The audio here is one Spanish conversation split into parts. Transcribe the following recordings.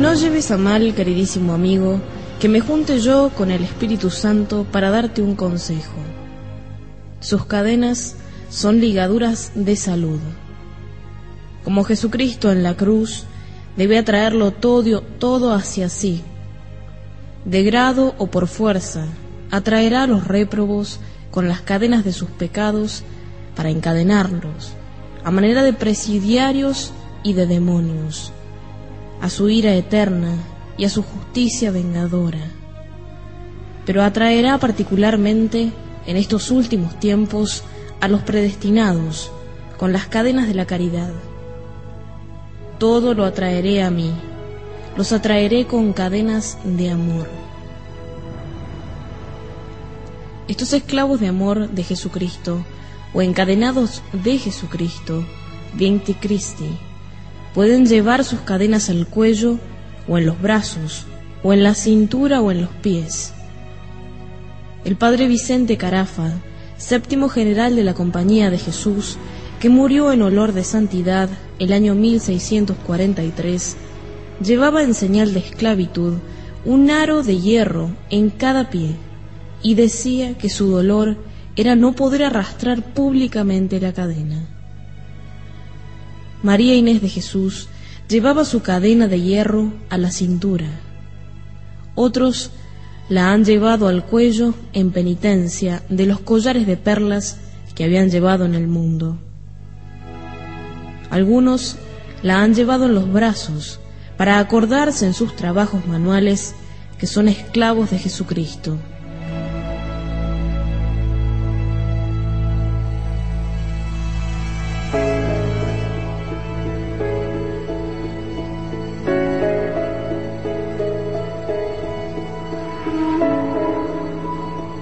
No lleves a mal, queridísimo amigo, que me junte yo con el Espíritu Santo para darte un consejo. Sus cadenas son ligaduras de salud. Como Jesucristo en la cruz, debe atraerlo todo, todo hacia sí. De grado o por fuerza, atraerá a los réprobos con las cadenas de sus pecados para encadenarlos, a manera de presidiarios y de demonios a su ira eterna y a su justicia vengadora. Pero atraerá particularmente en estos últimos tiempos a los predestinados con las cadenas de la caridad. Todo lo atraeré a mí, los atraeré con cadenas de amor. Estos esclavos de amor de Jesucristo, o encadenados de Jesucristo, Vienti Christi, Pueden llevar sus cadenas al cuello o en los brazos, o en la cintura o en los pies. El padre Vicente Carafa, séptimo general de la Compañía de Jesús, que murió en olor de santidad el año 1643, llevaba en señal de esclavitud un aro de hierro en cada pie y decía que su dolor era no poder arrastrar públicamente la cadena. María Inés de Jesús llevaba su cadena de hierro a la cintura. Otros la han llevado al cuello en penitencia de los collares de perlas que habían llevado en el mundo. Algunos la han llevado en los brazos para acordarse en sus trabajos manuales que son esclavos de Jesucristo.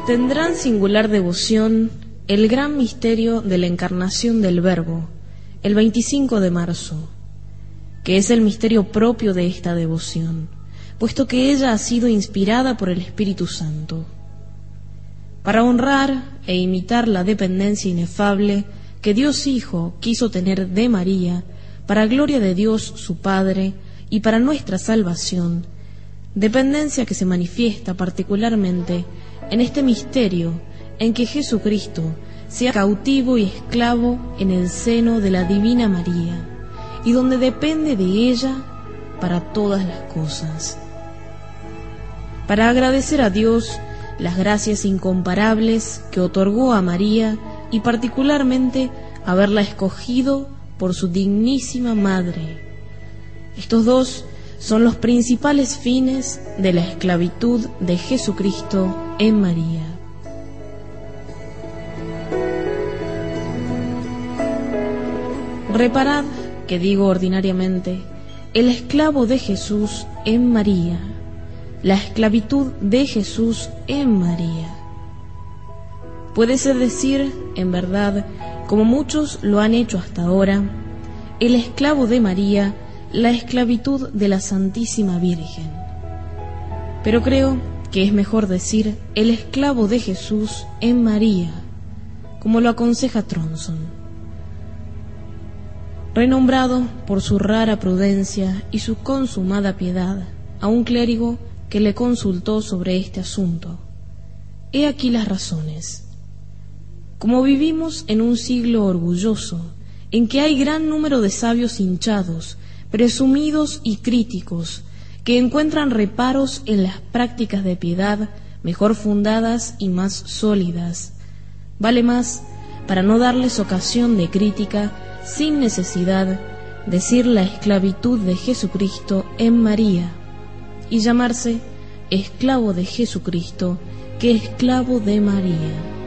Tendrán singular devoción el gran misterio de la encarnación del Verbo, el 25 de marzo, que es el misterio propio de esta devoción, puesto que ella ha sido inspirada por el Espíritu Santo. Para honrar e imitar la dependencia inefable que Dios Hijo quiso tener de María, para gloria de Dios su Padre y para nuestra salvación, dependencia que se manifiesta particularmente en este misterio en que Jesucristo sea cautivo y esclavo en el seno de la Divina María y donde depende de ella para todas las cosas. Para agradecer a Dios las gracias incomparables que otorgó a María y particularmente haberla escogido por su dignísima madre. Estos dos son los principales fines de la esclavitud de Jesucristo en María. Reparad que digo ordinariamente, el esclavo de Jesús en María, la esclavitud de Jesús en María. Puede ser decir, en verdad, como muchos lo han hecho hasta ahora, el esclavo de María la esclavitud de la Santísima Virgen. Pero creo que es mejor decir el esclavo de Jesús en María, como lo aconseja Tronson. Renombrado por su rara prudencia y su consumada piedad a un clérigo que le consultó sobre este asunto. He aquí las razones. Como vivimos en un siglo orgulloso, en que hay gran número de sabios hinchados presumidos y críticos, que encuentran reparos en las prácticas de piedad mejor fundadas y más sólidas. Vale más, para no darles ocasión de crítica, sin necesidad, decir la esclavitud de Jesucristo en María y llamarse esclavo de Jesucristo que esclavo de María.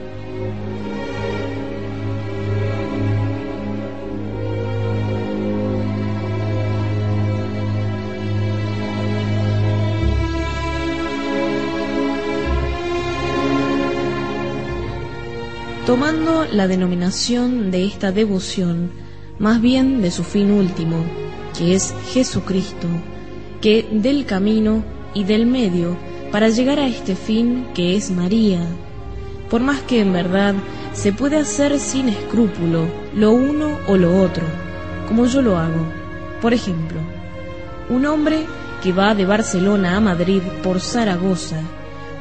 Tomando la denominación de esta devoción más bien de su fin último, que es Jesucristo, que del camino y del medio para llegar a este fin que es María. Por más que en verdad se puede hacer sin escrúpulo lo uno o lo otro, como yo lo hago. Por ejemplo, un hombre que va de Barcelona a Madrid por Zaragoza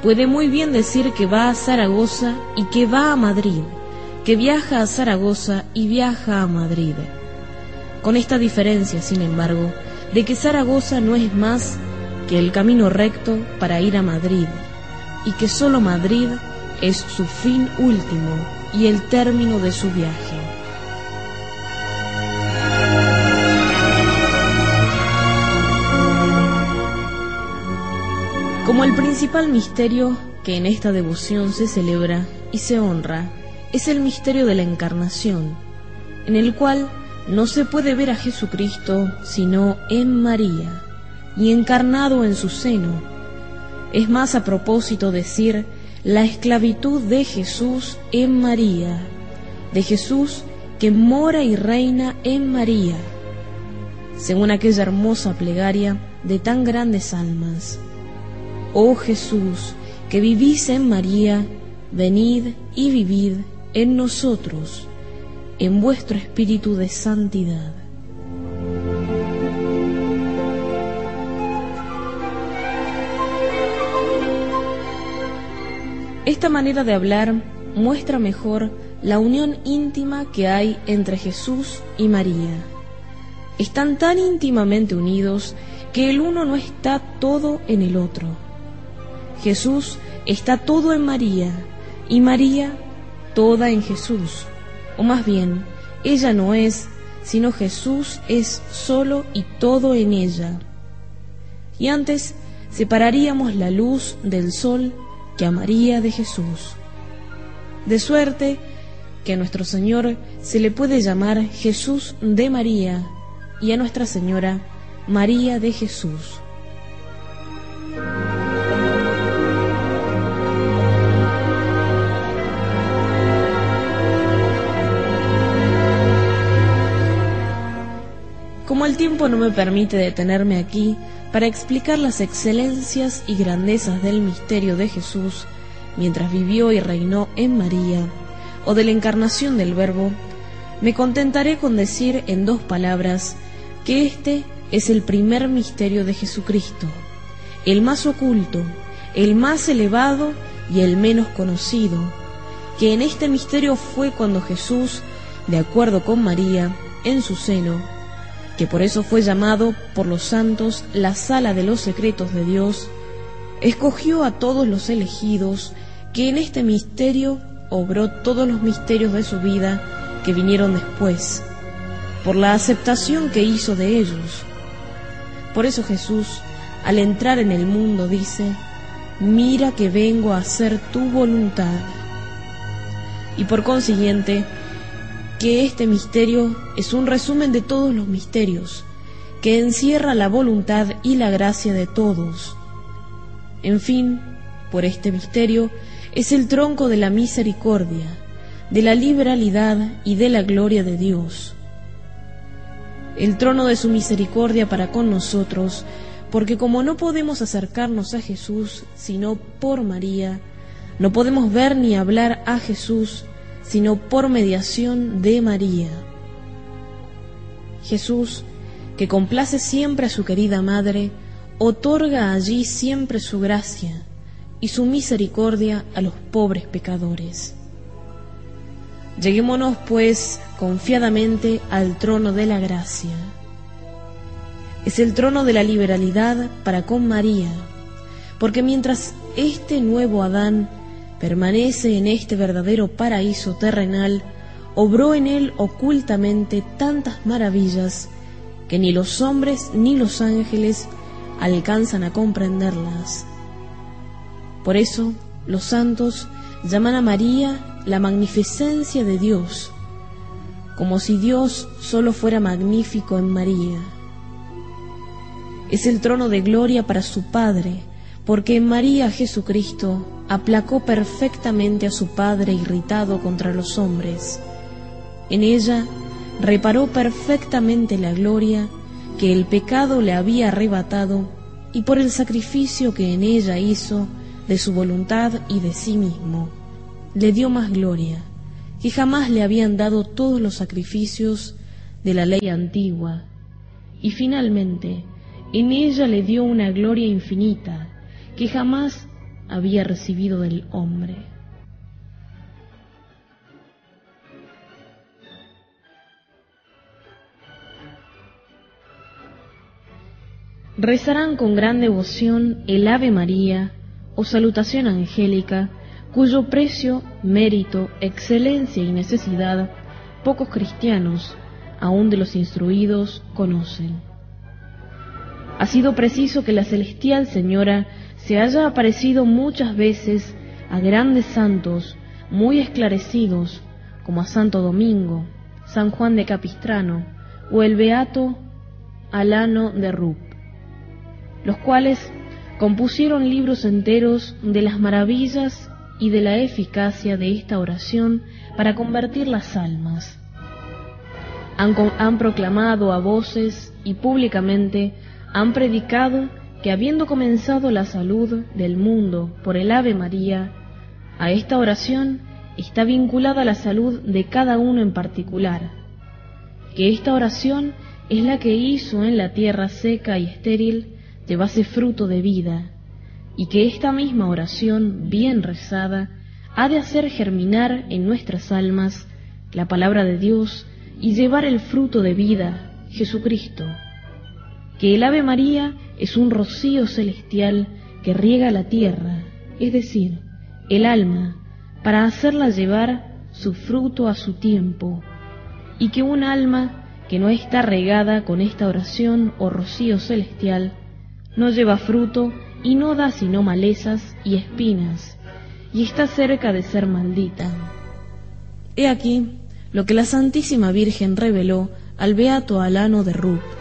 puede muy bien decir que va a Zaragoza y que va a Madrid, que viaja a Zaragoza y viaja a Madrid. Con esta diferencia, sin embargo, de que Zaragoza no es más que el camino recto para ir a Madrid y que solo Madrid es su fin último y el término de su viaje. Como el principal misterio que en esta devoción se celebra y se honra es el misterio de la encarnación, en el cual no se puede ver a Jesucristo sino en María y encarnado en su seno. Es más a propósito decir la esclavitud de Jesús en María, de Jesús que mora y reina en María, según aquella hermosa plegaria de tan grandes almas. Oh Jesús, que vivís en María, venid y vivid en nosotros, en vuestro espíritu de santidad. Esta manera de hablar muestra mejor la unión íntima que hay entre Jesús y María. Están tan íntimamente unidos que el uno no está todo en el otro. Jesús está todo en María y María toda en Jesús. O más bien, ella no es, sino Jesús es solo y todo en ella. Y antes separaríamos la luz del sol que a María de Jesús. De suerte que a nuestro Señor se le puede llamar Jesús de María y a Nuestra Señora María de Jesús. Como el tiempo no me permite detenerme aquí para explicar las excelencias y grandezas del misterio de Jesús mientras vivió y reinó en María, o de la encarnación del Verbo, me contentaré con decir en dos palabras que este es el primer misterio de Jesucristo, el más oculto, el más elevado y el menos conocido, que en este misterio fue cuando Jesús, de acuerdo con María, en su seno, que por eso fue llamado por los santos la sala de los secretos de Dios, escogió a todos los elegidos que en este misterio obró todos los misterios de su vida que vinieron después, por la aceptación que hizo de ellos. Por eso Jesús, al entrar en el mundo, dice, mira que vengo a hacer tu voluntad. Y por consiguiente, que este misterio es un resumen de todos los misterios, que encierra la voluntad y la gracia de todos. En fin, por este misterio es el tronco de la misericordia, de la liberalidad y de la gloria de Dios. El trono de su misericordia para con nosotros, porque como no podemos acercarnos a Jesús sino por María, no podemos ver ni hablar a Jesús sino por mediación de María. Jesús, que complace siempre a su querida Madre, otorga allí siempre su gracia y su misericordia a los pobres pecadores. Lleguémonos, pues, confiadamente al trono de la gracia. Es el trono de la liberalidad para con María, porque mientras este nuevo Adán permanece en este verdadero paraíso terrenal, obró en él ocultamente tantas maravillas que ni los hombres ni los ángeles alcanzan a comprenderlas. Por eso los santos llaman a María la magnificencia de Dios, como si Dios solo fuera magnífico en María. Es el trono de gloria para su Padre, porque en María Jesucristo aplacó perfectamente a su padre irritado contra los hombres. En ella reparó perfectamente la gloria que el pecado le había arrebatado y por el sacrificio que en ella hizo de su voluntad y de sí mismo, le dio más gloria que jamás le habían dado todos los sacrificios de la ley antigua, y finalmente en ella le dio una gloria infinita que jamás había recibido del hombre. Rezarán con gran devoción el Ave María o salutación angélica, cuyo precio, mérito, excelencia y necesidad pocos cristianos, aun de los instruidos, conocen. Ha sido preciso que la celestial Señora se haya aparecido muchas veces a grandes santos muy esclarecidos, como a Santo Domingo, San Juan de Capistrano o el Beato Alano de Rup, los cuales compusieron libros enteros de las maravillas y de la eficacia de esta oración para convertir las almas. Han, han proclamado a voces y públicamente han predicado que habiendo comenzado la salud del mundo por el Ave María, a esta oración está vinculada la salud de cada uno en particular, que esta oración es la que hizo en la tierra seca y estéril llevase fruto de vida, y que esta misma oración bien rezada ha de hacer germinar en nuestras almas la palabra de Dios y llevar el fruto de vida, Jesucristo que el Ave María es un rocío celestial que riega la tierra, es decir, el alma, para hacerla llevar su fruto a su tiempo, y que un alma que no está regada con esta oración o rocío celestial no lleva fruto y no da sino malezas y espinas, y está cerca de ser maldita. He aquí lo que la Santísima Virgen reveló al beato Alano de Rup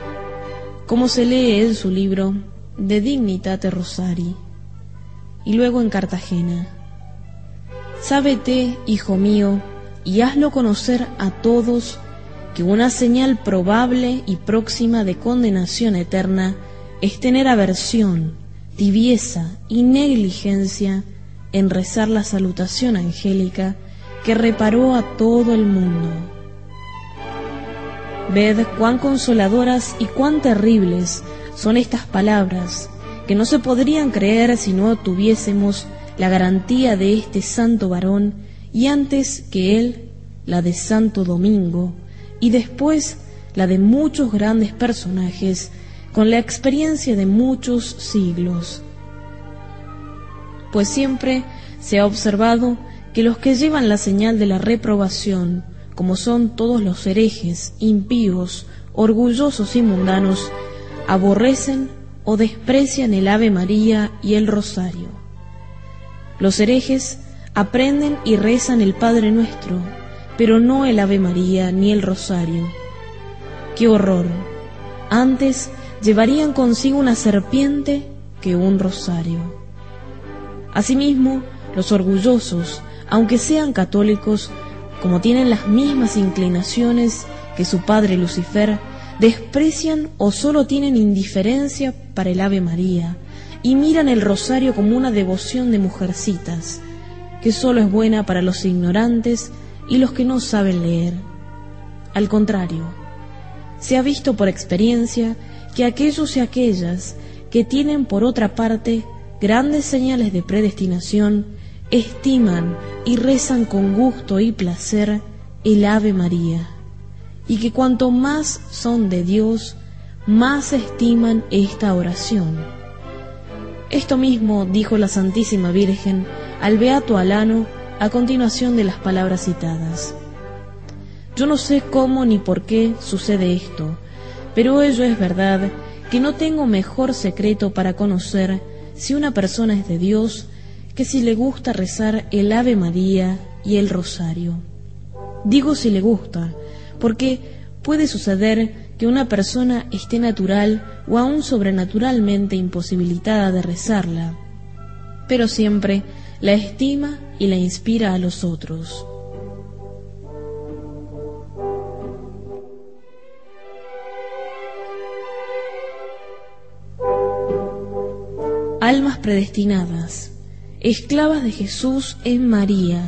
como se lee en su libro De Dignitate Rosari, y luego en Cartagena. Sábete, hijo mío, y hazlo conocer a todos que una señal probable y próxima de condenación eterna es tener aversión, tibieza y negligencia en rezar la salutación angélica que reparó a todo el mundo Ved cuán consoladoras y cuán terribles son estas palabras, que no se podrían creer si no tuviésemos la garantía de este santo varón y antes que él la de Santo Domingo y después la de muchos grandes personajes con la experiencia de muchos siglos. Pues siempre se ha observado que los que llevan la señal de la reprobación como son todos los herejes, impíos, orgullosos y mundanos, aborrecen o desprecian el Ave María y el Rosario. Los herejes aprenden y rezan el Padre Nuestro, pero no el Ave María ni el Rosario. ¡Qué horror! Antes llevarían consigo una serpiente que un rosario. Asimismo, los orgullosos, aunque sean católicos, como tienen las mismas inclinaciones que su padre Lucifer, desprecian o solo tienen indiferencia para el Ave María y miran el rosario como una devoción de mujercitas, que solo es buena para los ignorantes y los que no saben leer. Al contrario, se ha visto por experiencia que aquellos y aquellas que tienen por otra parte grandes señales de predestinación estiman y rezan con gusto y placer el Ave María, y que cuanto más son de Dios, más estiman esta oración. Esto mismo dijo la Santísima Virgen al Beato Alano a continuación de las palabras citadas. Yo no sé cómo ni por qué sucede esto, pero ello es verdad que no tengo mejor secreto para conocer si una persona es de Dios que si le gusta rezar el Ave María y el Rosario. Digo si le gusta, porque puede suceder que una persona esté natural o aún sobrenaturalmente imposibilitada de rezarla, pero siempre la estima y la inspira a los otros. Almas predestinadas, esclavas de Jesús en María,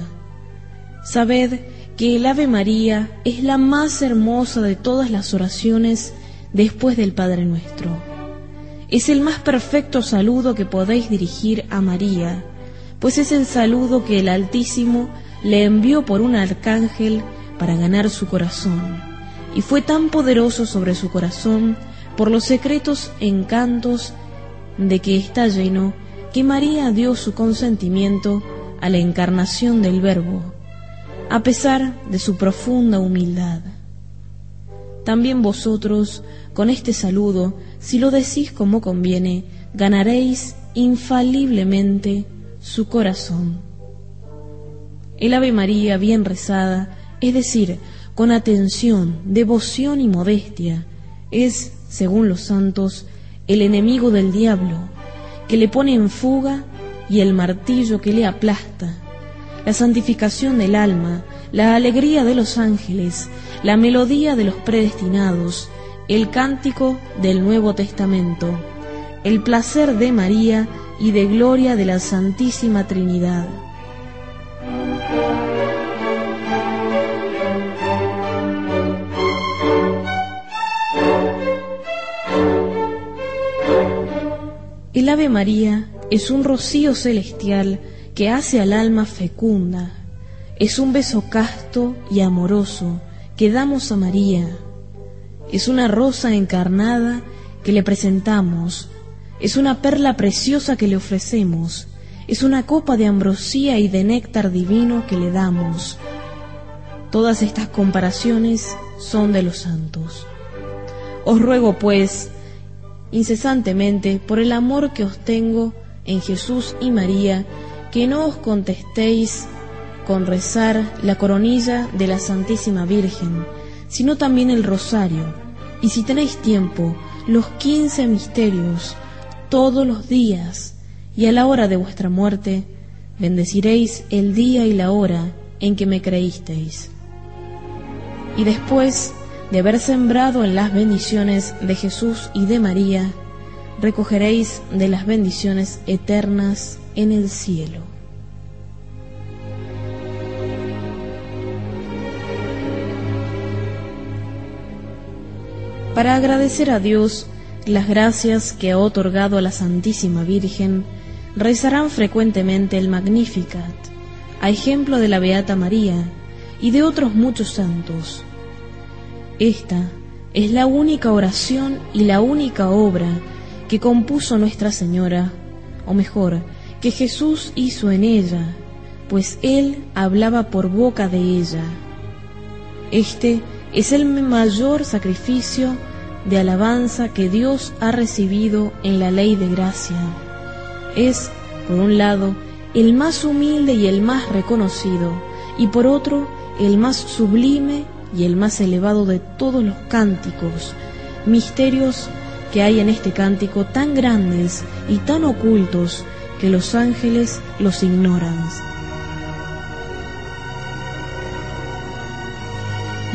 sabed que el Ave María es la más hermosa de todas las oraciones después del Padre Nuestro. Es el más perfecto saludo que podéis dirigir a María, pues es el saludo que el Altísimo le envió por un arcángel para ganar su corazón, y fue tan poderoso sobre su corazón por los secretos encantos de que está lleno, que María dio su consentimiento a la encarnación del Verbo, a pesar de su profunda humildad. También vosotros, con este saludo, si lo decís como conviene, ganaréis infaliblemente su corazón. El Ave María bien rezada, es decir, con atención, devoción y modestia, es, según los santos, el enemigo del diablo, que le pone en fuga y el martillo que le aplasta, la santificación del alma, la alegría de los ángeles, la melodía de los predestinados, el cántico del Nuevo Testamento, el placer de María y de gloria de la Santísima Trinidad. El Ave María es un rocío celestial que hace al alma fecunda, es un beso casto y amoroso que damos a María, es una rosa encarnada que le presentamos, es una perla preciosa que le ofrecemos, es una copa de ambrosía y de néctar divino que le damos. Todas estas comparaciones son de los santos. Os ruego, pues, incesantemente, por el amor que os tengo en Jesús y María, que no os contestéis con rezar la coronilla de la Santísima Virgen, sino también el rosario, y si tenéis tiempo, los quince misterios, todos los días, y a la hora de vuestra muerte, bendeciréis el día y la hora en que me creísteis. Y después de haber sembrado en las bendiciones de Jesús y de María, recogeréis de las bendiciones eternas en el cielo. Para agradecer a Dios las gracias que ha otorgado a la Santísima Virgen, rezarán frecuentemente el Magnificat, a ejemplo de la Beata María y de otros muchos santos esta es la única oración y la única obra que compuso Nuestra Señora, o mejor, que Jesús hizo en ella, pues Él hablaba por boca de ella. Este es el mayor sacrificio de alabanza que Dios ha recibido en la ley de gracia. Es, por un lado, el más humilde y el más reconocido, y por otro, el más sublime y el más elevado de todos los cánticos, misterios que hay en este cántico tan grandes y tan ocultos que los ángeles los ignoran.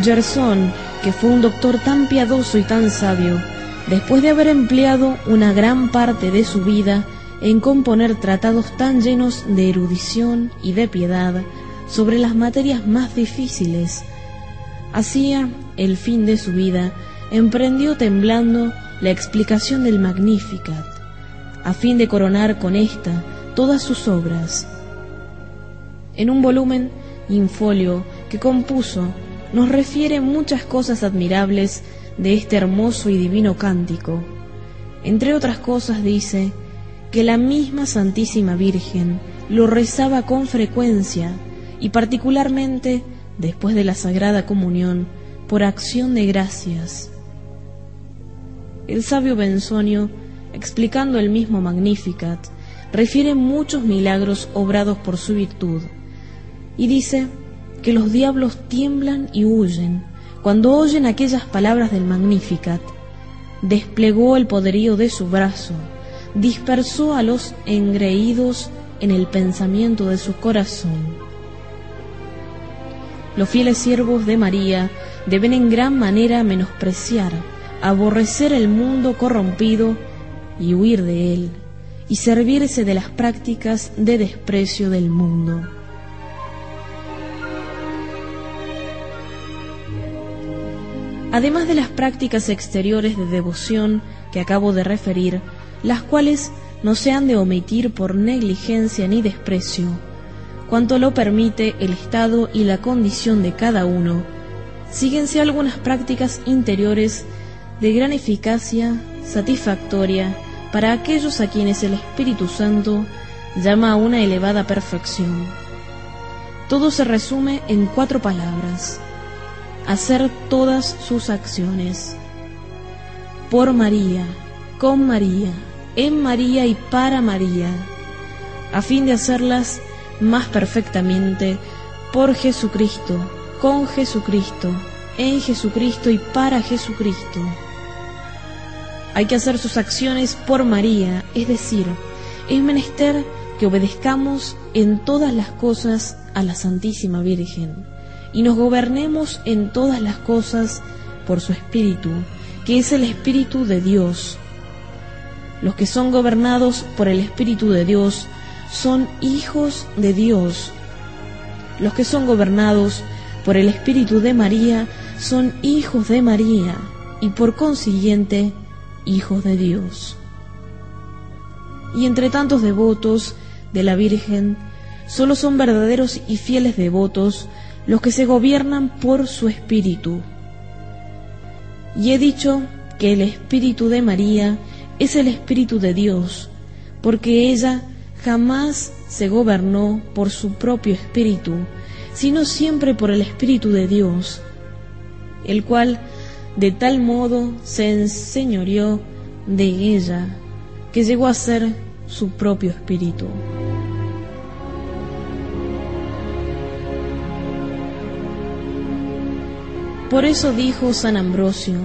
Gerson, que fue un doctor tan piadoso y tan sabio, después de haber empleado una gran parte de su vida en componer tratados tan llenos de erudición y de piedad sobre las materias más difíciles, Hacia el fin de su vida, emprendió temblando la explicación del Magnificat, a fin de coronar con ésta todas sus obras. En un volumen infolio que compuso, nos refiere muchas cosas admirables de este hermoso y divino cántico. Entre otras cosas dice que la misma Santísima Virgen lo rezaba con frecuencia y particularmente después de la Sagrada Comunión, por acción de gracias. El sabio Benzonio, explicando el mismo Magnificat, refiere muchos milagros obrados por su virtud, y dice que los diablos tiemblan y huyen cuando oyen aquellas palabras del Magnificat. Desplegó el poderío de su brazo, dispersó a los engreídos en el pensamiento de su corazón. Los fieles siervos de María deben en gran manera menospreciar, aborrecer el mundo corrompido y huir de él, y servirse de las prácticas de desprecio del mundo. Además de las prácticas exteriores de devoción que acabo de referir, las cuales no se han de omitir por negligencia ni desprecio, cuanto lo permite el estado y la condición de cada uno, síguense algunas prácticas interiores de gran eficacia satisfactoria para aquellos a quienes el Espíritu Santo llama a una elevada perfección. Todo se resume en cuatro palabras. Hacer todas sus acciones. Por María, con María, en María y para María, a fin de hacerlas más perfectamente por Jesucristo, con Jesucristo, en Jesucristo y para Jesucristo. Hay que hacer sus acciones por María, es decir, es menester que obedezcamos en todas las cosas a la Santísima Virgen y nos gobernemos en todas las cosas por su Espíritu, que es el Espíritu de Dios. Los que son gobernados por el Espíritu de Dios son hijos de Dios. Los que son gobernados por el Espíritu de María son hijos de María y por consiguiente hijos de Dios. Y entre tantos devotos de la Virgen, solo son verdaderos y fieles devotos los que se gobiernan por su Espíritu. Y he dicho que el Espíritu de María es el Espíritu de Dios, porque ella jamás se gobernó por su propio espíritu, sino siempre por el Espíritu de Dios, el cual de tal modo se enseñoreó de ella que llegó a ser su propio espíritu. Por eso dijo San Ambrosio,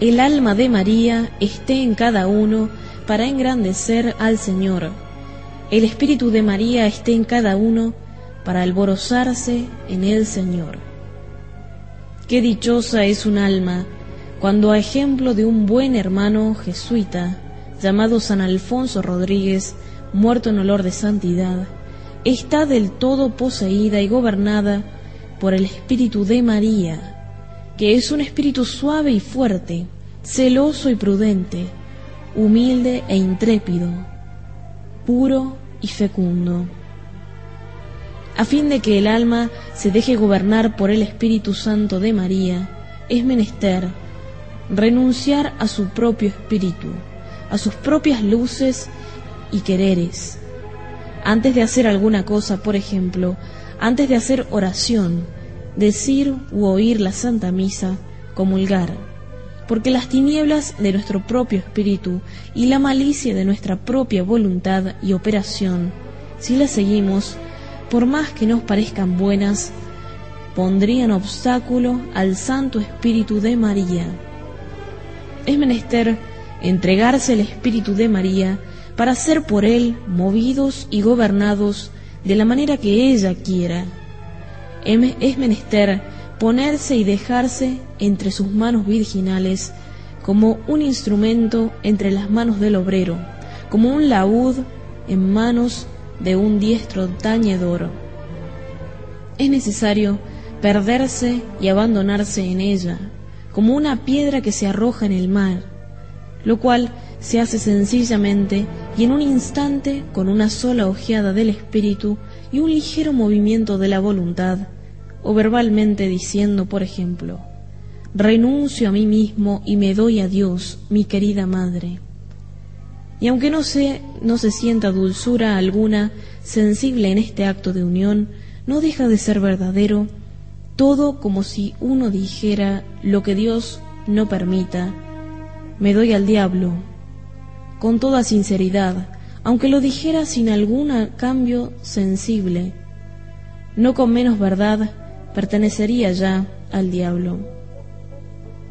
el alma de María esté en cada uno para engrandecer al Señor el Espíritu de María esté en cada uno para alborozarse en el Señor. Qué dichosa es un alma cuando a ejemplo de un buen hermano jesuita llamado San Alfonso Rodríguez, muerto en olor de santidad, está del todo poseída y gobernada por el Espíritu de María, que es un espíritu suave y fuerte, celoso y prudente, humilde e intrépido, puro y fecundo. A fin de que el alma se deje gobernar por el Espíritu Santo de María, es menester renunciar a su propio espíritu, a sus propias luces y quereres. Antes de hacer alguna cosa, por ejemplo, antes de hacer oración, decir u oír la Santa Misa, comulgar porque las tinieblas de nuestro propio espíritu y la malicia de nuestra propia voluntad y operación, si las seguimos, por más que nos parezcan buenas, pondrían obstáculo al Santo Espíritu de María. Es menester entregarse al Espíritu de María para ser por él movidos y gobernados de la manera que ella quiera. Es menester ponerse y dejarse entre sus manos virginales como un instrumento entre las manos del obrero, como un laúd en manos de un diestro tañedor. Es necesario perderse y abandonarse en ella, como una piedra que se arroja en el mar, lo cual se hace sencillamente y en un instante con una sola ojeada del espíritu y un ligero movimiento de la voluntad, o verbalmente diciendo, por ejemplo, renuncio a mí mismo y me doy a Dios, mi querida madre. Y aunque no se, no se sienta dulzura alguna sensible en este acto de unión, no deja de ser verdadero, todo como si uno dijera lo que Dios no permita, me doy al diablo, con toda sinceridad, aunque lo dijera sin algún cambio sensible, no con menos verdad, pertenecería ya al diablo.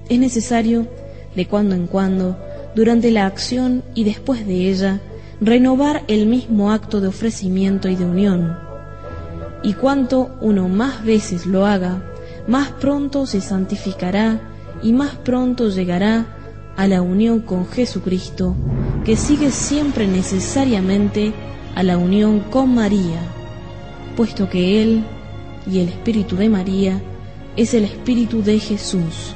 Es necesario, de cuando en cuando, durante la acción y después de ella, renovar el mismo acto de ofrecimiento y de unión. Y cuanto uno más veces lo haga, más pronto se santificará y más pronto llegará a la unión con Jesucristo, que sigue siempre necesariamente a la unión con María, puesto que Él y el Espíritu de María es el Espíritu de Jesús.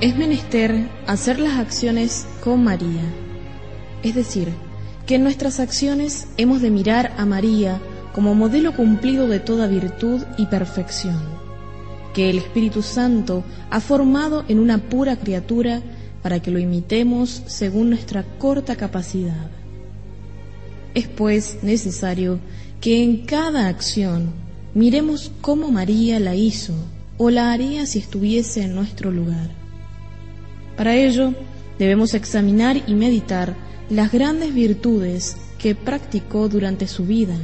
Es menester hacer las acciones con María, es decir, que en nuestras acciones hemos de mirar a María como modelo cumplido de toda virtud y perfección, que el Espíritu Santo ha formado en una pura criatura para que lo imitemos según nuestra corta capacidad. Es pues necesario que en cada acción miremos cómo María la hizo o la haría si estuviese en nuestro lugar. Para ello, debemos examinar y meditar las grandes virtudes que practicó durante su vida,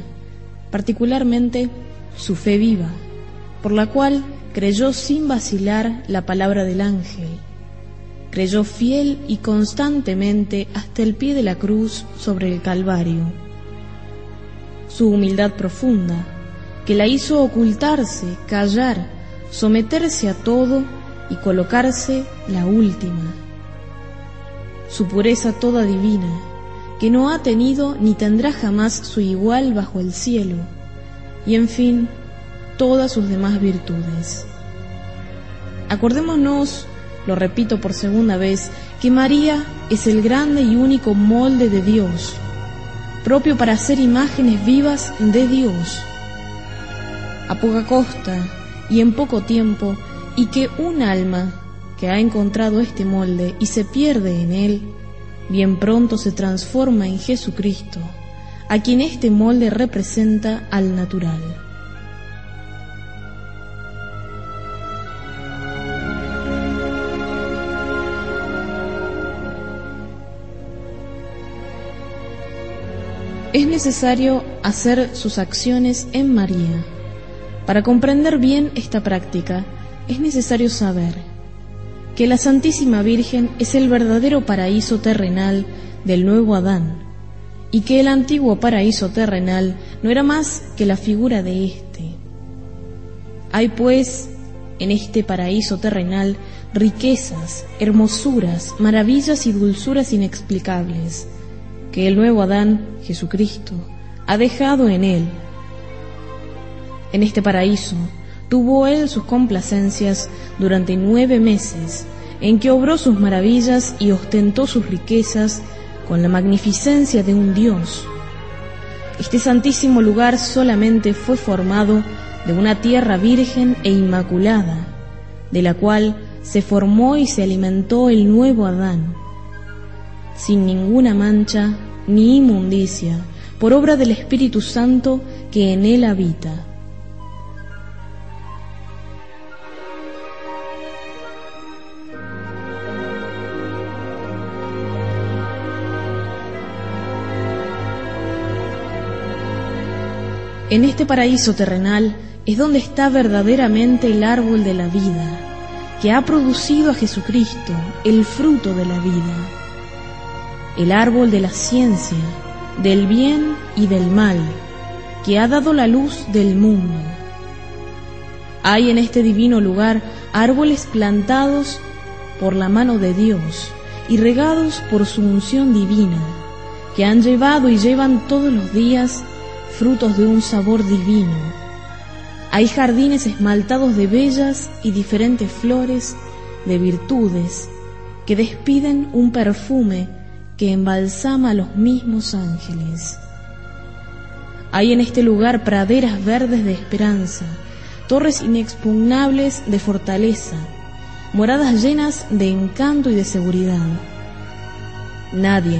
particularmente su fe viva, por la cual creyó sin vacilar la palabra del ángel, creyó fiel y constantemente hasta el pie de la cruz sobre el Calvario. Su humildad profunda, que la hizo ocultarse, callar, someterse a todo y colocarse la última. Su pureza toda divina, que no ha tenido ni tendrá jamás su igual bajo el cielo, y en fin, todas sus demás virtudes. Acordémonos, lo repito por segunda vez, que María es el grande y único molde de Dios, propio para hacer imágenes vivas de Dios. A poca costa y en poco tiempo y que un alma que ha encontrado este molde y se pierde en él, bien pronto se transforma en Jesucristo, a quien este molde representa al natural. Es necesario hacer sus acciones en María. Para comprender bien esta práctica, es necesario saber que la Santísima Virgen es el verdadero paraíso terrenal del nuevo Adán y que el antiguo paraíso terrenal no era más que la figura de éste. Hay pues en este paraíso terrenal riquezas, hermosuras, maravillas y dulzuras inexplicables que el nuevo Adán, Jesucristo, ha dejado en él. En este paraíso tuvo él sus complacencias durante nueve meses, en que obró sus maravillas y ostentó sus riquezas con la magnificencia de un Dios. Este santísimo lugar solamente fue formado de una tierra virgen e inmaculada, de la cual se formó y se alimentó el nuevo Adán, sin ninguna mancha ni inmundicia, por obra del Espíritu Santo que en él habita. En este paraíso terrenal es donde está verdaderamente el árbol de la vida, que ha producido a Jesucristo, el fruto de la vida, el árbol de la ciencia, del bien y del mal, que ha dado la luz del mundo. Hay en este divino lugar árboles plantados por la mano de Dios y regados por su unción divina, que han llevado y llevan todos los días frutos de un sabor divino. Hay jardines esmaltados de bellas y diferentes flores, de virtudes, que despiden un perfume que embalsama a los mismos ángeles. Hay en este lugar praderas verdes de esperanza, torres inexpugnables de fortaleza, moradas llenas de encanto y de seguridad. Nadie,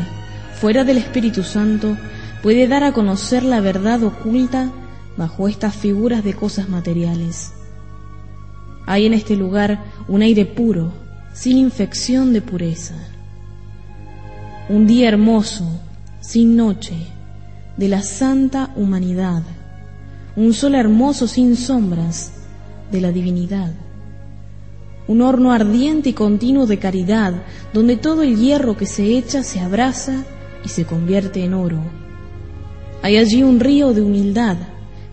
fuera del Espíritu Santo, puede dar a conocer la verdad oculta bajo estas figuras de cosas materiales. Hay en este lugar un aire puro, sin infección de pureza. Un día hermoso, sin noche, de la santa humanidad. Un sol hermoso sin sombras, de la divinidad. Un horno ardiente y continuo de caridad, donde todo el hierro que se echa se abraza y se convierte en oro. Hay allí un río de humildad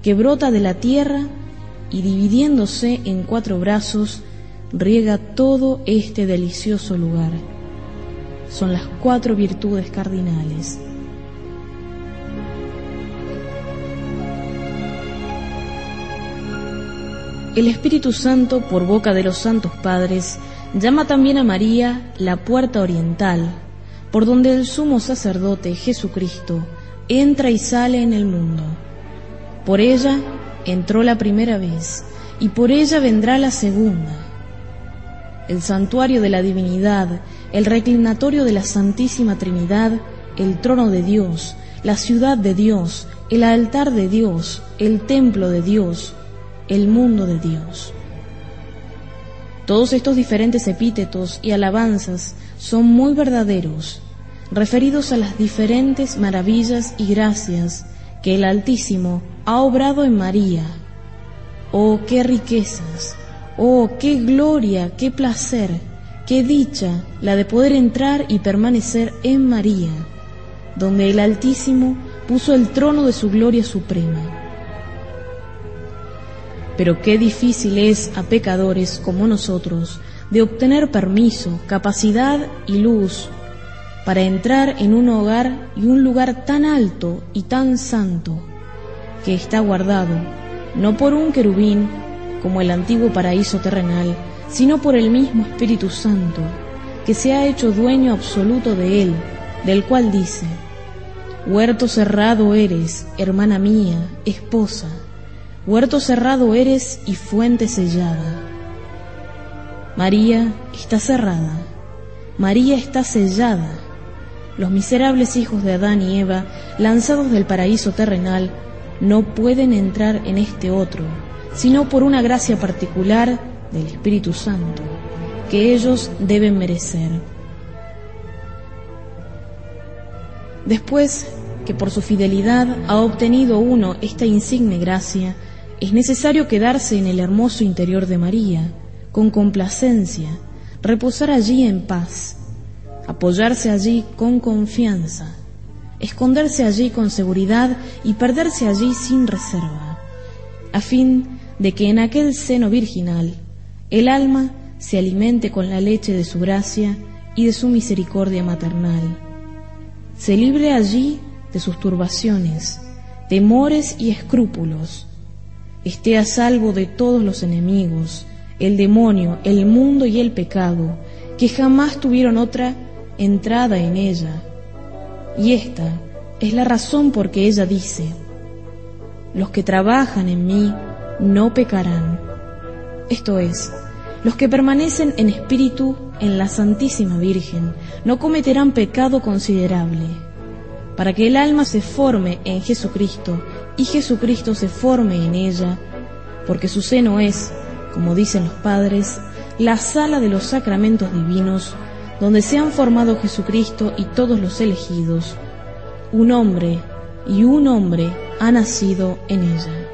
que brota de la tierra y dividiéndose en cuatro brazos, riega todo este delicioso lugar. Son las cuatro virtudes cardinales. El Espíritu Santo, por boca de los santos padres, llama también a María la puerta oriental, por donde el sumo sacerdote Jesucristo entra y sale en el mundo. Por ella entró la primera vez y por ella vendrá la segunda. El santuario de la divinidad, el reclinatorio de la Santísima Trinidad, el trono de Dios, la ciudad de Dios, el altar de Dios, el templo de Dios, el mundo de Dios. Todos estos diferentes epítetos y alabanzas son muy verdaderos, referidos a las diferentes maravillas y gracias que el Altísimo ha obrado en María. Oh, qué riquezas, oh, qué gloria, qué placer, qué dicha la de poder entrar y permanecer en María, donde el Altísimo puso el trono de su gloria suprema. Pero qué difícil es a pecadores como nosotros de obtener permiso, capacidad y luz para entrar en un hogar y un lugar tan alto y tan santo que está guardado no por un querubín como el antiguo paraíso terrenal, sino por el mismo Espíritu Santo, que se ha hecho dueño absoluto de él, del cual dice, Huerto cerrado eres, hermana mía, esposa, huerto cerrado eres y fuente sellada. María está cerrada, María está sellada los miserables hijos de Adán y Eva, lanzados del paraíso terrenal, no pueden entrar en este otro, sino por una gracia particular del Espíritu Santo, que ellos deben merecer. Después que por su fidelidad ha obtenido uno esta insigne gracia, es necesario quedarse en el hermoso interior de María, con complacencia, reposar allí en paz, apoyarse allí con confianza, esconderse allí con seguridad y perderse allí sin reserva, a fin de que en aquel seno virginal el alma se alimente con la leche de su gracia y de su misericordia maternal, se libre allí de sus turbaciones, temores y escrúpulos, esté a salvo de todos los enemigos, el demonio, el mundo y el pecado, que jamás tuvieron otra entrada en ella. Y esta es la razón por que ella dice, los que trabajan en mí no pecarán. Esto es, los que permanecen en espíritu en la Santísima Virgen no cometerán pecado considerable, para que el alma se forme en Jesucristo y Jesucristo se forme en ella, porque su seno es, como dicen los padres, la sala de los sacramentos divinos donde se han formado Jesucristo y todos los elegidos, un hombre y un hombre ha nacido en ella.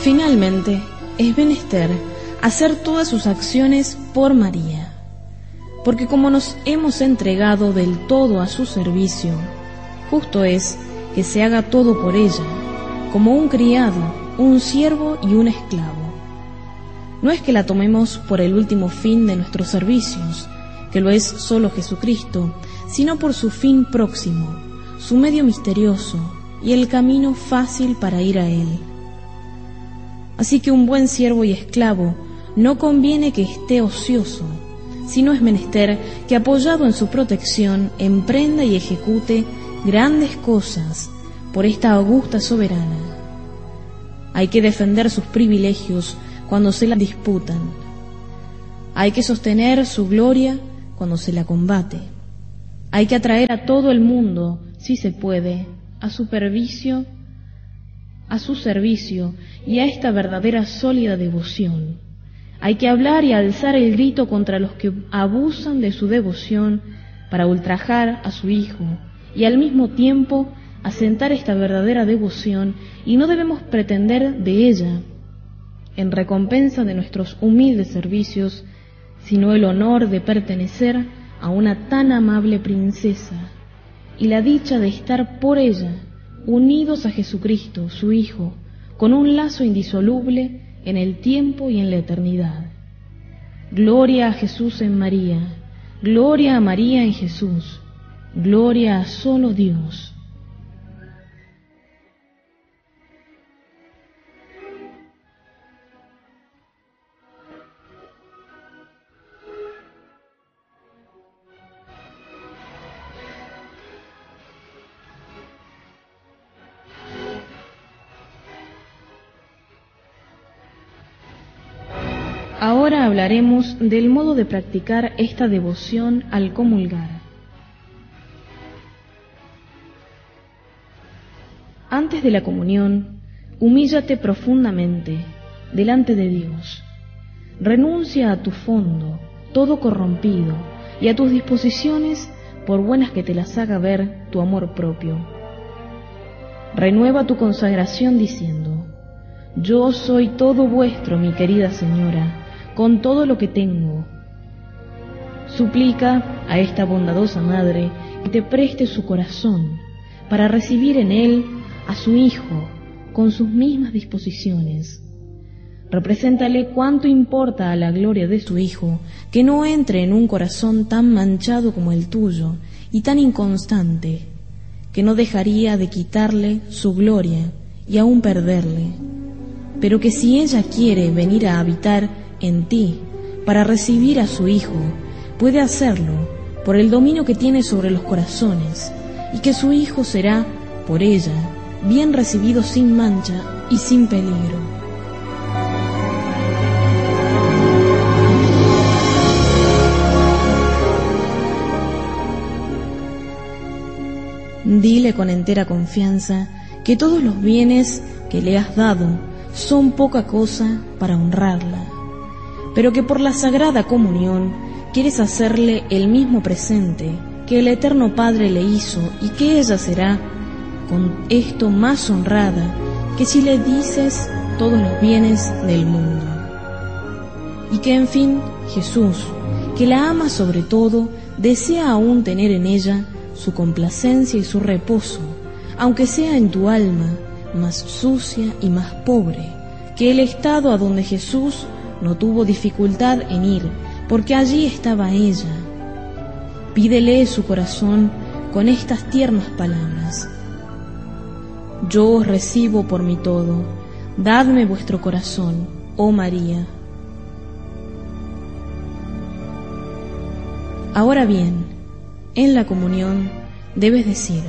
Finalmente, es menester hacer todas sus acciones por María, porque como nos hemos entregado del todo a su servicio, justo es que se haga todo por ella, como un criado, un siervo y un esclavo. No es que la tomemos por el último fin de nuestros servicios, que lo es solo Jesucristo, sino por su fin próximo, su medio misterioso y el camino fácil para ir a Él. Así que un buen siervo y esclavo no conviene que esté ocioso, sino es menester que apoyado en su protección emprenda y ejecute grandes cosas por esta augusta soberana. Hay que defender sus privilegios cuando se la disputan. Hay que sostener su gloria cuando se la combate. Hay que atraer a todo el mundo, si se puede, a su servicio, a su servicio y a esta verdadera sólida devoción. Hay que hablar y alzar el grito contra los que abusan de su devoción para ultrajar a su Hijo y al mismo tiempo asentar esta verdadera devoción y no debemos pretender de ella, en recompensa de nuestros humildes servicios, sino el honor de pertenecer a una tan amable princesa y la dicha de estar por ella unidos a Jesucristo, su Hijo, con un lazo indisoluble en el tiempo y en la eternidad. Gloria a Jesús en María, gloria a María en Jesús, gloria a solo Dios. Ahora hablaremos del modo de practicar esta devoción al comulgar. Antes de la comunión, humíllate profundamente delante de Dios. Renuncia a tu fondo, todo corrompido, y a tus disposiciones, por buenas que te las haga ver tu amor propio. Renueva tu consagración diciendo, Yo soy todo vuestro, mi querida señora, con todo lo que tengo. Suplica a esta bondadosa madre que te preste su corazón para recibir en él a su hijo con sus mismas disposiciones. Represéntale cuánto importa a la gloria de su hijo que no entre en un corazón tan manchado como el tuyo y tan inconstante que no dejaría de quitarle su gloria y aún perderle, pero que si ella quiere venir a habitar en ti para recibir a su Hijo, puede hacerlo por el dominio que tiene sobre los corazones y que su Hijo será, por ella, bien recibido sin mancha y sin peligro. Dile con entera confianza que todos los bienes que le has dado son poca cosa para honrarla pero que por la Sagrada Comunión quieres hacerle el mismo presente que el Eterno Padre le hizo y que ella será con esto más honrada que si le dices todos los bienes del mundo. Y que en fin Jesús, que la ama sobre todo, desea aún tener en ella su complacencia y su reposo, aunque sea en tu alma más sucia y más pobre que el estado a donde Jesús no tuvo dificultad en ir, porque allí estaba ella. Pídele su corazón con estas tiernas palabras. Yo os recibo por mi todo, dadme vuestro corazón, oh María. Ahora bien, en la comunión debes decir,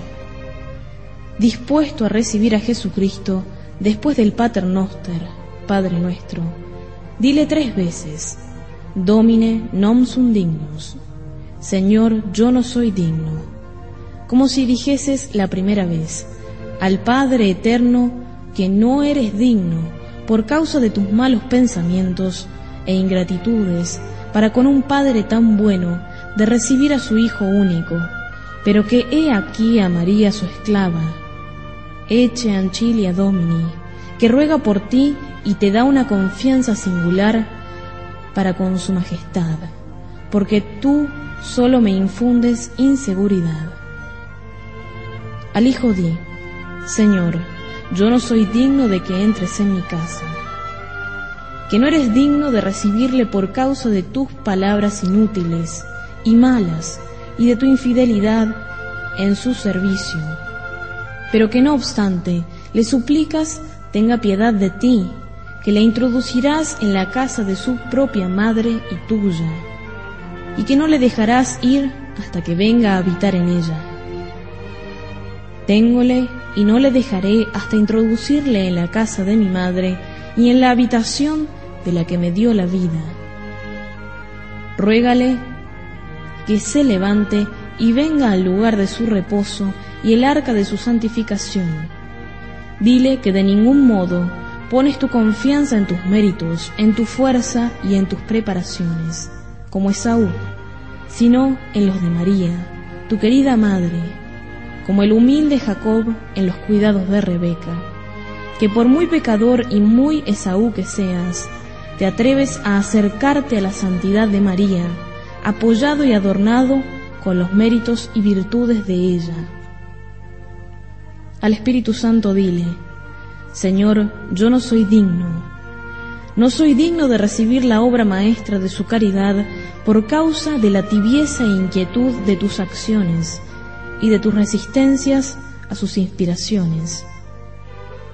dispuesto a recibir a Jesucristo después del Pater Noster, Padre nuestro, Dile tres veces, Domine non sum dignus, Señor, yo no soy digno, como si dijeses la primera vez, al Padre eterno, que no eres digno por causa de tus malos pensamientos e ingratitudes para con un Padre tan bueno de recibir a su Hijo único, pero que he aquí a María su esclava, eche ancilia Domini, que ruega por ti y te da una confianza singular para con su majestad, porque tú solo me infundes inseguridad. Al hijo di, Señor, yo no soy digno de que entres en mi casa, que no eres digno de recibirle por causa de tus palabras inútiles y malas y de tu infidelidad en su servicio, pero que no obstante le suplicas tenga piedad de ti que le introducirás en la casa de su propia madre y tuya, y que no le dejarás ir hasta que venga a habitar en ella. Téngole y no le dejaré hasta introducirle en la casa de mi madre y en la habitación de la que me dio la vida. Ruégale que se levante y venga al lugar de su reposo y el arca de su santificación. Dile que de ningún modo pones tu confianza en tus méritos, en tu fuerza y en tus preparaciones, como Esaú, sino en los de María, tu querida madre, como el humilde Jacob en los cuidados de Rebeca, que por muy pecador y muy Esaú que seas, te atreves a acercarte a la santidad de María, apoyado y adornado con los méritos y virtudes de ella. Al Espíritu Santo dile, Señor, yo no soy digno, no soy digno de recibir la obra maestra de su caridad por causa de la tibieza e inquietud de tus acciones y de tus resistencias a sus inspiraciones,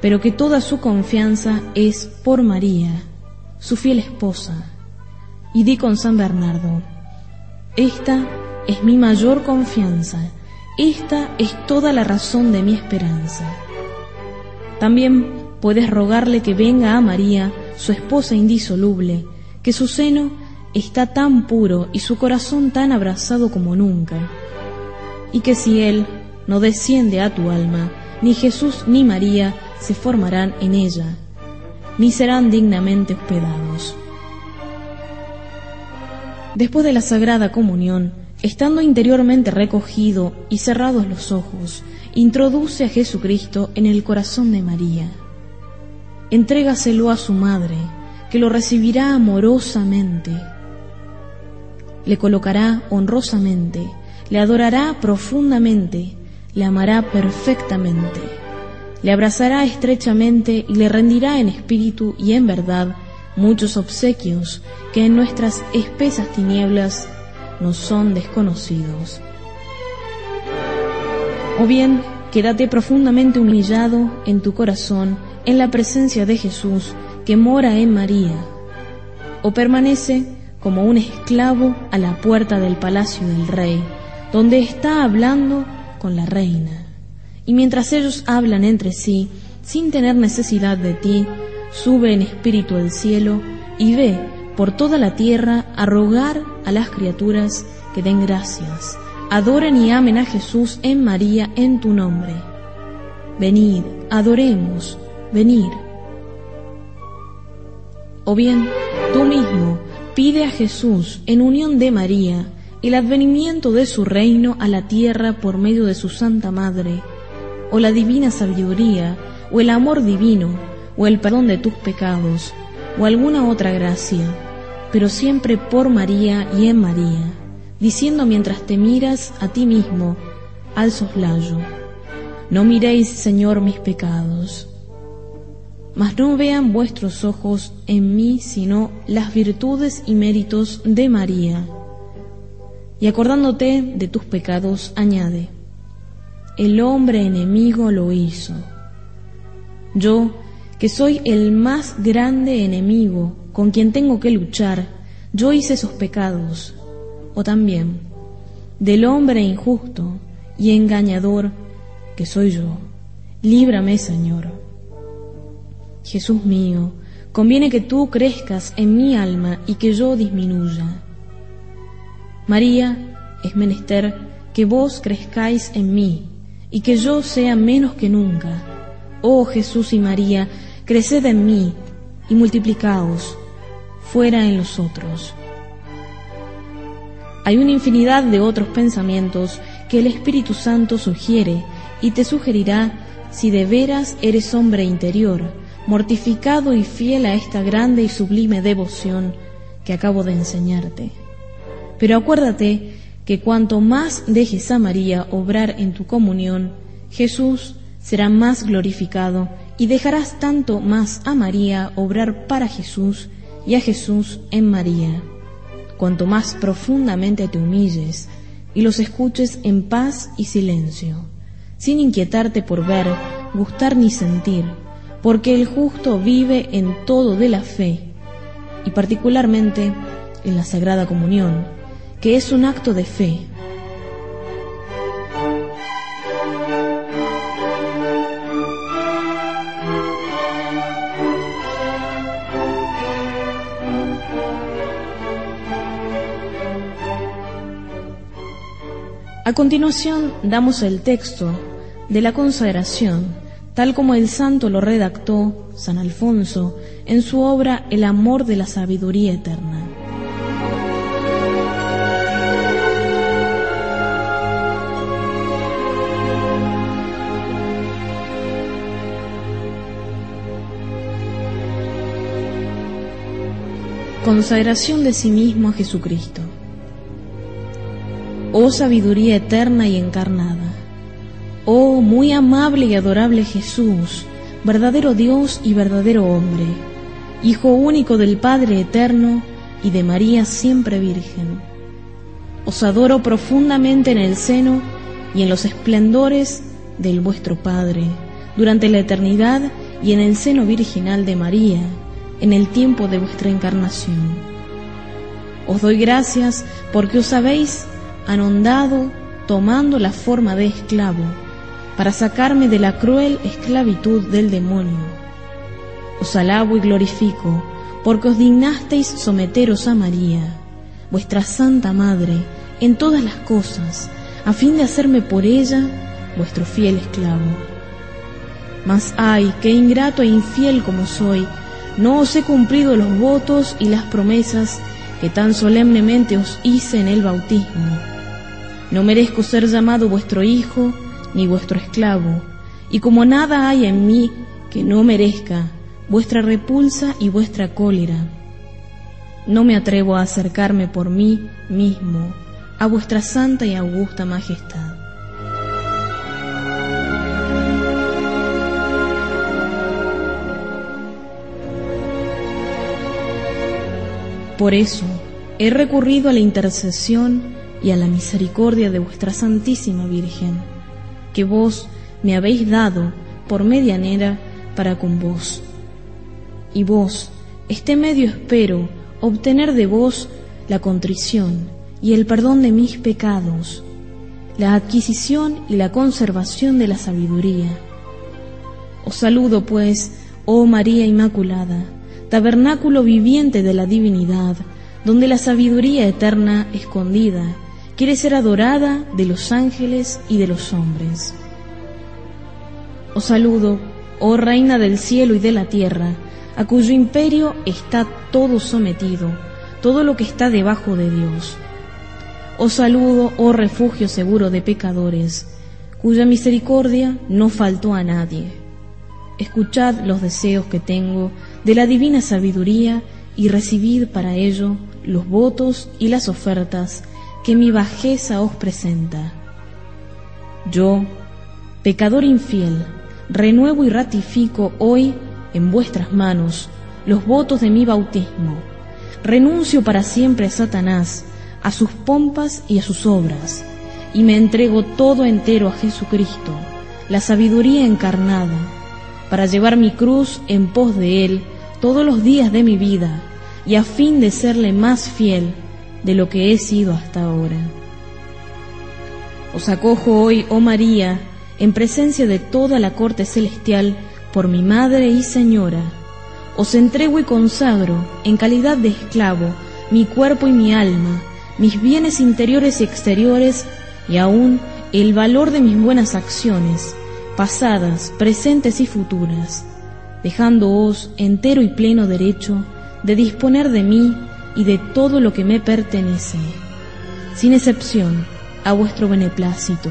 pero que toda su confianza es por María, su fiel esposa. Y di con San Bernardo, esta es mi mayor confianza, esta es toda la razón de mi esperanza. También puedes rogarle que venga a María, su esposa indisoluble, que su seno está tan puro y su corazón tan abrazado como nunca, y que si Él no desciende a tu alma, ni Jesús ni María se formarán en ella, ni serán dignamente hospedados. Después de la Sagrada Comunión, estando interiormente recogido y cerrados los ojos, introduce a Jesucristo en el corazón de María. Entrégaselo a su madre, que lo recibirá amorosamente. Le colocará honrosamente, le adorará profundamente, le amará perfectamente, le abrazará estrechamente y le rendirá en espíritu y en verdad muchos obsequios que en nuestras espesas tinieblas nos son desconocidos. O bien, quédate profundamente humillado en tu corazón en la presencia de Jesús que mora en María, o permanece como un esclavo a la puerta del palacio del rey, donde está hablando con la reina. Y mientras ellos hablan entre sí, sin tener necesidad de ti, sube en espíritu al cielo y ve por toda la tierra a rogar a las criaturas que den gracias, adoren y amen a Jesús en María en tu nombre. Venid, adoremos, venir. O bien, tú mismo pide a Jesús en unión de María el advenimiento de su reino a la tierra por medio de su Santa Madre, o la divina sabiduría, o el amor divino, o el perdón de tus pecados, o alguna otra gracia, pero siempre por María y en María, diciendo mientras te miras a ti mismo al soslayo, no miréis, Señor, mis pecados, mas no vean vuestros ojos en mí, sino las virtudes y méritos de María. Y acordándote de tus pecados, añade, el hombre enemigo lo hizo. Yo, que soy el más grande enemigo con quien tengo que luchar, yo hice esos pecados, o también del hombre injusto y engañador que soy yo. Líbrame, Señor. Jesús mío, conviene que tú crezcas en mi alma y que yo disminuya. María, es menester que vos crezcáis en mí y que yo sea menos que nunca. Oh Jesús y María, creced en mí y multiplicaos fuera en los otros. Hay una infinidad de otros pensamientos que el Espíritu Santo sugiere y te sugerirá si de veras eres hombre interior, mortificado y fiel a esta grande y sublime devoción que acabo de enseñarte. Pero acuérdate que cuanto más dejes a María obrar en tu comunión, Jesús será más glorificado y dejarás tanto más a María obrar para Jesús y a Jesús en María. Cuanto más profundamente te humilles y los escuches en paz y silencio, sin inquietarte por ver, gustar ni sentir, porque el justo vive en todo de la fe y particularmente en la Sagrada Comunión, que es un acto de fe A continuación damos el texto de la consagración, tal como el santo lo redactó, San Alfonso, en su obra El amor de la sabiduría eterna. Consagración de sí mismo a Jesucristo. Oh sabiduría eterna y encarnada. Oh muy amable y adorable Jesús, verdadero Dios y verdadero hombre, Hijo único del Padre eterno y de María siempre Virgen. Os adoro profundamente en el seno y en los esplendores del vuestro Padre, durante la eternidad y en el seno virginal de María, en el tiempo de vuestra encarnación. Os doy gracias porque os habéis anondado tomando la forma de esclavo, para sacarme de la cruel esclavitud del demonio. Os alabo y glorifico porque os dignasteis someteros a María, vuestra Santa Madre, en todas las cosas, a fin de hacerme por ella vuestro fiel esclavo. Mas ay, qué ingrato e infiel como soy, no os he cumplido los votos y las promesas que tan solemnemente os hice en el bautismo. No merezco ser llamado vuestro hijo ni vuestro esclavo, y como nada hay en mí que no merezca vuestra repulsa y vuestra cólera, no me atrevo a acercarme por mí mismo a vuestra santa y augusta majestad. Por eso he recurrido a la intercesión y a la misericordia de vuestra Santísima Virgen, que vos me habéis dado por medianera para con vos. Y vos, este medio espero obtener de vos la contrición y el perdón de mis pecados, la adquisición y la conservación de la sabiduría. Os saludo, pues, oh María Inmaculada, tabernáculo viviente de la divinidad, donde la sabiduría eterna escondida quiere ser adorada de los ángeles y de los hombres. Os saludo, oh Reina del cielo y de la tierra, a cuyo imperio está todo sometido, todo lo que está debajo de Dios. Os saludo, oh refugio seguro de pecadores, cuya misericordia no faltó a nadie. Escuchad los deseos que tengo de la divina sabiduría y recibid para ello los votos y las ofertas que mi bajeza os presenta. Yo, pecador infiel, renuevo y ratifico hoy en vuestras manos los votos de mi bautismo. Renuncio para siempre a Satanás, a sus pompas y a sus obras, y me entrego todo entero a Jesucristo, la sabiduría encarnada, para llevar mi cruz en pos de Él todos los días de mi vida y a fin de serle más fiel de lo que he sido hasta ahora. Os acojo hoy, oh María, en presencia de toda la corte celestial, por mi Madre y Señora. Os entrego y consagro, en calidad de esclavo, mi cuerpo y mi alma, mis bienes interiores y exteriores, y aún el valor de mis buenas acciones, pasadas, presentes y futuras dejándoos entero y pleno derecho de disponer de mí y de todo lo que me pertenece, sin excepción, a vuestro beneplácito,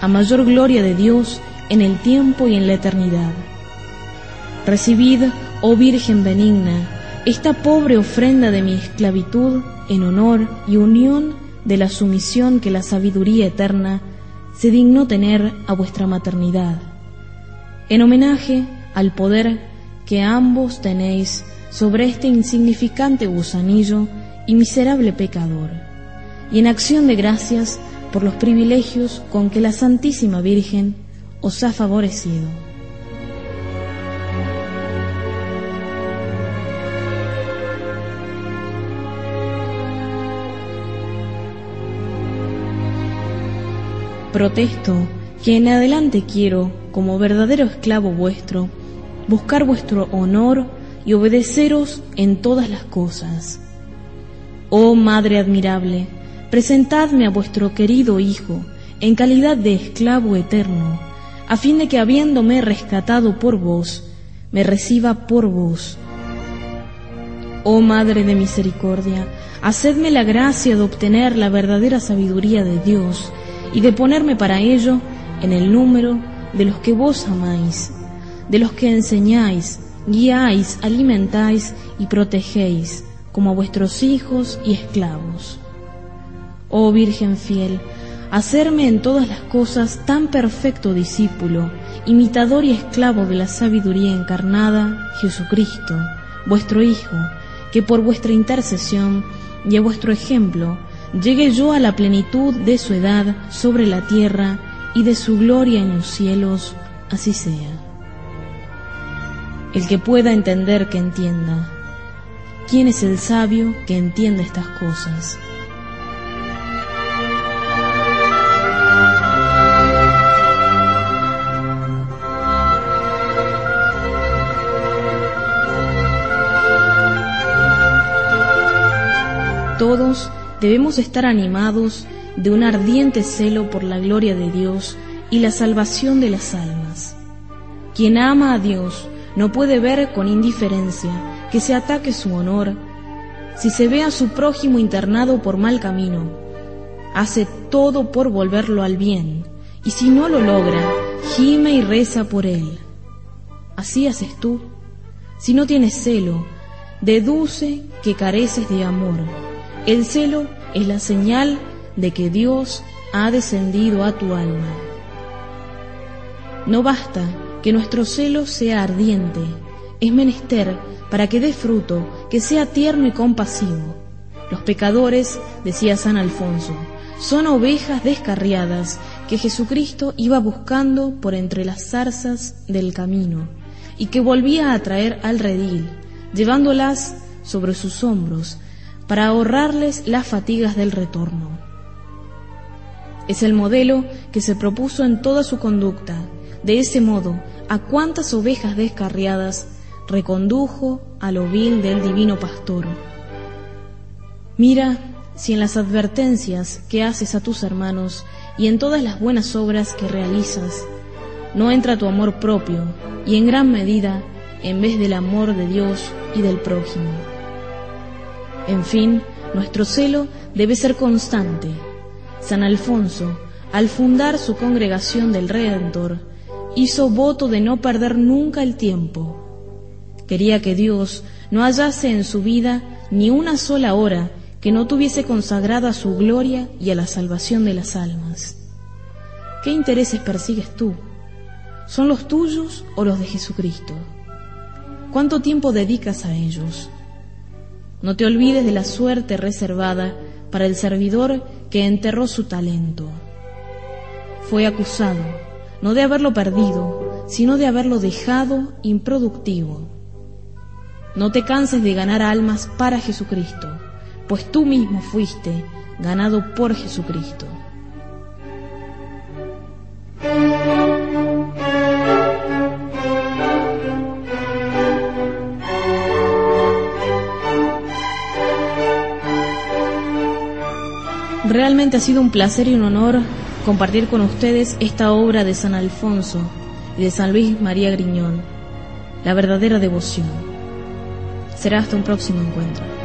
a mayor gloria de Dios en el tiempo y en la eternidad. Recibid, oh Virgen benigna, esta pobre ofrenda de mi esclavitud en honor y unión de la sumisión que la sabiduría eterna se dignó tener a vuestra maternidad. En homenaje al poder que ambos tenéis sobre este insignificante gusanillo y miserable pecador, y en acción de gracias por los privilegios con que la Santísima Virgen os ha favorecido. Protesto que en adelante quiero, como verdadero esclavo vuestro, buscar vuestro honor y obedeceros en todas las cosas. Oh Madre admirable, presentadme a vuestro querido Hijo en calidad de esclavo eterno, a fin de que habiéndome rescatado por vos, me reciba por vos. Oh Madre de Misericordia, hacedme la gracia de obtener la verdadera sabiduría de Dios y de ponerme para ello en el número de los que vos amáis, de los que enseñáis, guiáis, alimentáis y protegéis, como a vuestros hijos y esclavos. Oh Virgen fiel, hacerme en todas las cosas tan perfecto discípulo, imitador y esclavo de la sabiduría encarnada, Jesucristo, vuestro Hijo, que por vuestra intercesión y a vuestro ejemplo llegue yo a la plenitud de su edad sobre la tierra y de su gloria en los cielos, así sea. El que pueda entender que entienda. ¿Quién es el sabio que entiende estas cosas? Todos debemos estar animados de un ardiente celo por la gloria de Dios y la salvación de las almas. Quien ama a Dios no puede ver con indiferencia que se ataque su honor si se ve a su prójimo internado por mal camino. Hace todo por volverlo al bien y si no lo logra, gime y reza por él. Así haces tú. Si no tienes celo, deduce que careces de amor el celo es la señal de que Dios ha descendido a tu alma. No basta que nuestro celo sea ardiente, es menester para que dé fruto, que sea tierno y compasivo. Los pecadores, decía San Alfonso, son ovejas descarriadas que Jesucristo iba buscando por entre las zarzas del camino y que volvía a traer al redil, llevándolas sobre sus hombros para ahorrarles las fatigas del retorno. Es el modelo que se propuso en toda su conducta. De ese modo, a cuántas ovejas descarriadas recondujo al ovil del divino pastor. Mira si en las advertencias que haces a tus hermanos y en todas las buenas obras que realizas, no entra tu amor propio y en gran medida en vez del amor de Dios y del prójimo. En fin, nuestro celo debe ser constante. San Alfonso, al fundar su congregación del Redentor, hizo voto de no perder nunca el tiempo. Quería que Dios no hallase en su vida ni una sola hora que no tuviese consagrada a su gloria y a la salvación de las almas. ¿Qué intereses persigues tú? ¿Son los tuyos o los de Jesucristo? ¿Cuánto tiempo dedicas a ellos? No te olvides de la suerte reservada para el servidor que enterró su talento. Fue acusado, no de haberlo perdido, sino de haberlo dejado improductivo. No te canses de ganar almas para Jesucristo, pues tú mismo fuiste ganado por Jesucristo. Realmente ha sido un placer y un honor compartir con ustedes esta obra de San Alfonso y de San Luis María Griñón, la verdadera devoción. Será hasta un próximo encuentro.